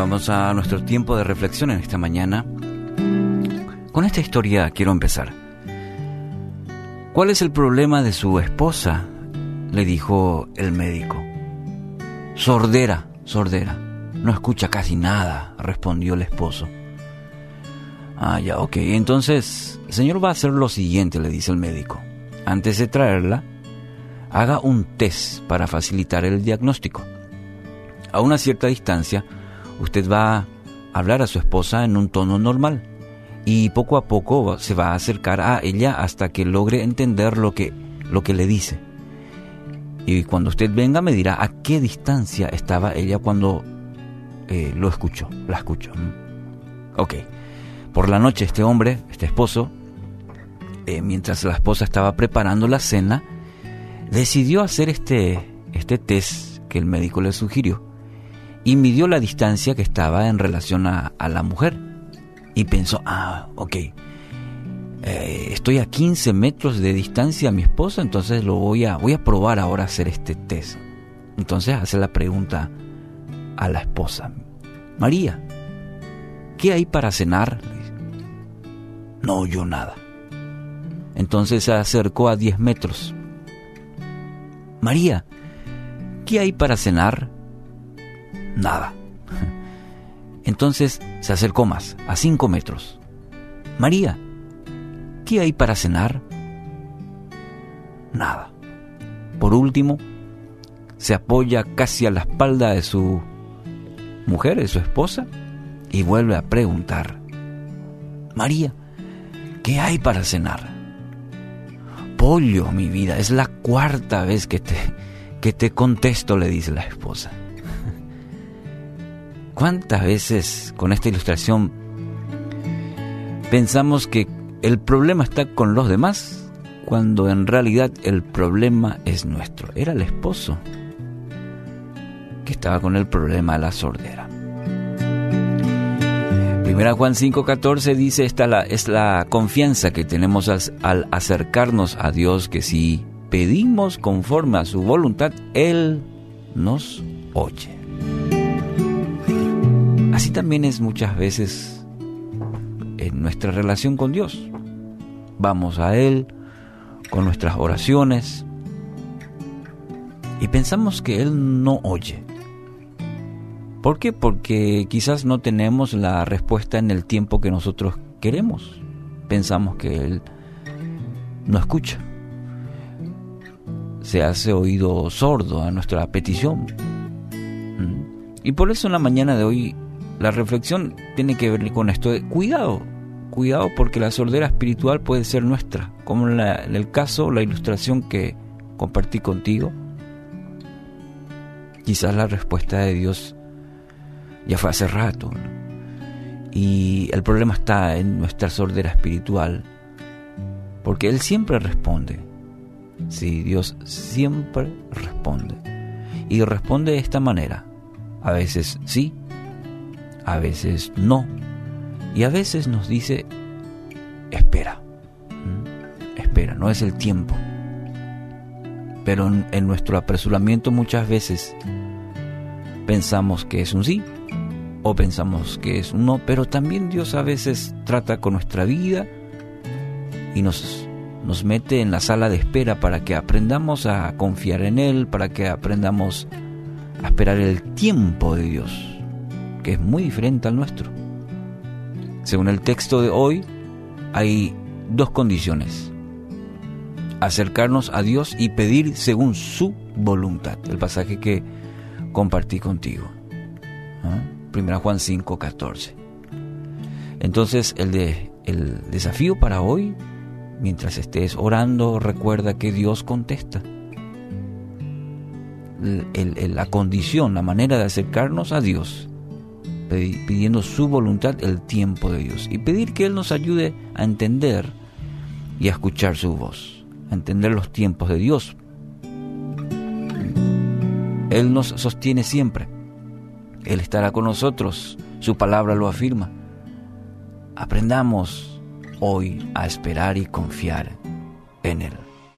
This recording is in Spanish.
vamos a nuestro tiempo de reflexión en esta mañana. Con esta historia quiero empezar. ¿Cuál es el problema de su esposa? le dijo el médico. Sordera, sordera. No escucha casi nada, respondió el esposo. Ah, ya, ok. Entonces, el señor va a hacer lo siguiente, le dice el médico. Antes de traerla, haga un test para facilitar el diagnóstico. A una cierta distancia, usted va a hablar a su esposa en un tono normal y poco a poco se va a acercar a ella hasta que logre entender lo que, lo que le dice. Y cuando usted venga me dirá a qué distancia estaba ella cuando eh, lo escuchó, la escuchó. Ok. Por la noche este hombre, este esposo, eh, mientras la esposa estaba preparando la cena, decidió hacer este, este test que el médico le sugirió y midió la distancia que estaba en relación a, la mujer. Y pensó, ah, ok, eh, estoy a 15 metros de distancia a mi esposa, entonces lo voy a, voy a probar ahora hacer este test. Entonces hace la pregunta a la esposa, María, ¿qué hay para cenar? No oyó nada. Entonces se acercó a 10 metros. María, ¿qué hay para cenar? Nada. Entonces se acercó más, a cinco metros. María, ¿qué hay para cenar? Nada. Por último, se apoya casi a la espalda de su mujer, de su esposa, y vuelve a preguntar, María, ¿qué hay para cenar? Pollo, mi vida, es la cuarta vez que te, que te contesto, le dice la esposa. ¿Cuántas veces con esta ilustración pensamos que el problema está con los demás cuando en realidad el problema es nuestro? Era el esposo que estaba con el problema de la sordera. Primera Juan 5:14 dice, esta es la confianza que tenemos al acercarnos a Dios, que si pedimos conforme a su voluntad, Él nos oye. Así también es muchas veces en nuestra relación con Dios. Vamos a Él con nuestras oraciones y pensamos que Él no oye. ¿Por qué? Porque quizás no tenemos la respuesta en el tiempo que nosotros queremos. Pensamos que Él no escucha. Se hace oído sordo a nuestra petición. ¿Mm? Y por eso en la mañana de hoy la reflexión tiene que ver con esto de cuidado, cuidado porque la sordera espiritual puede ser nuestra, como en, el caso, la ilustración que compartí contigo. Quizás la respuesta de Dios ya fue hace rato. Y el problema está en nuestra sordera espiritual, porque Él siempre responde. Sí, Dios siempre responde. Y responde de esta manera. A veces sí, a veces no. Y a veces nos dice, espera, espera, no es el tiempo. Pero en, nuestro apresuramiento muchas veces pensamos que es un sí o pensamos que es un no, pero también Dios a veces trata con nuestra vida y nos, nos mete en la sala de espera para que aprendamos a confiar en Él, para que aprendamos a esperar el tiempo de Dios que es muy diferente al nuestro. Según el texto de hoy, hay dos condiciones. Acercarnos a Dios y pedir según su voluntad. El pasaje que compartí contigo. ¿Ah? Primera Juan 5, 14. Entonces el desafío para hoy, mientras estés orando, recuerda que Dios contesta. la condición, la manera de acercarnos a Dios pidiendo su voluntad el tiempo de Dios y pedir que Él nos ayude a entender y a escuchar su voz, a entender los tiempos de Dios. Él nos sostiene siempre, Él estará con nosotros, su palabra lo afirma. Aprendamos hoy a esperar y confiar en Él.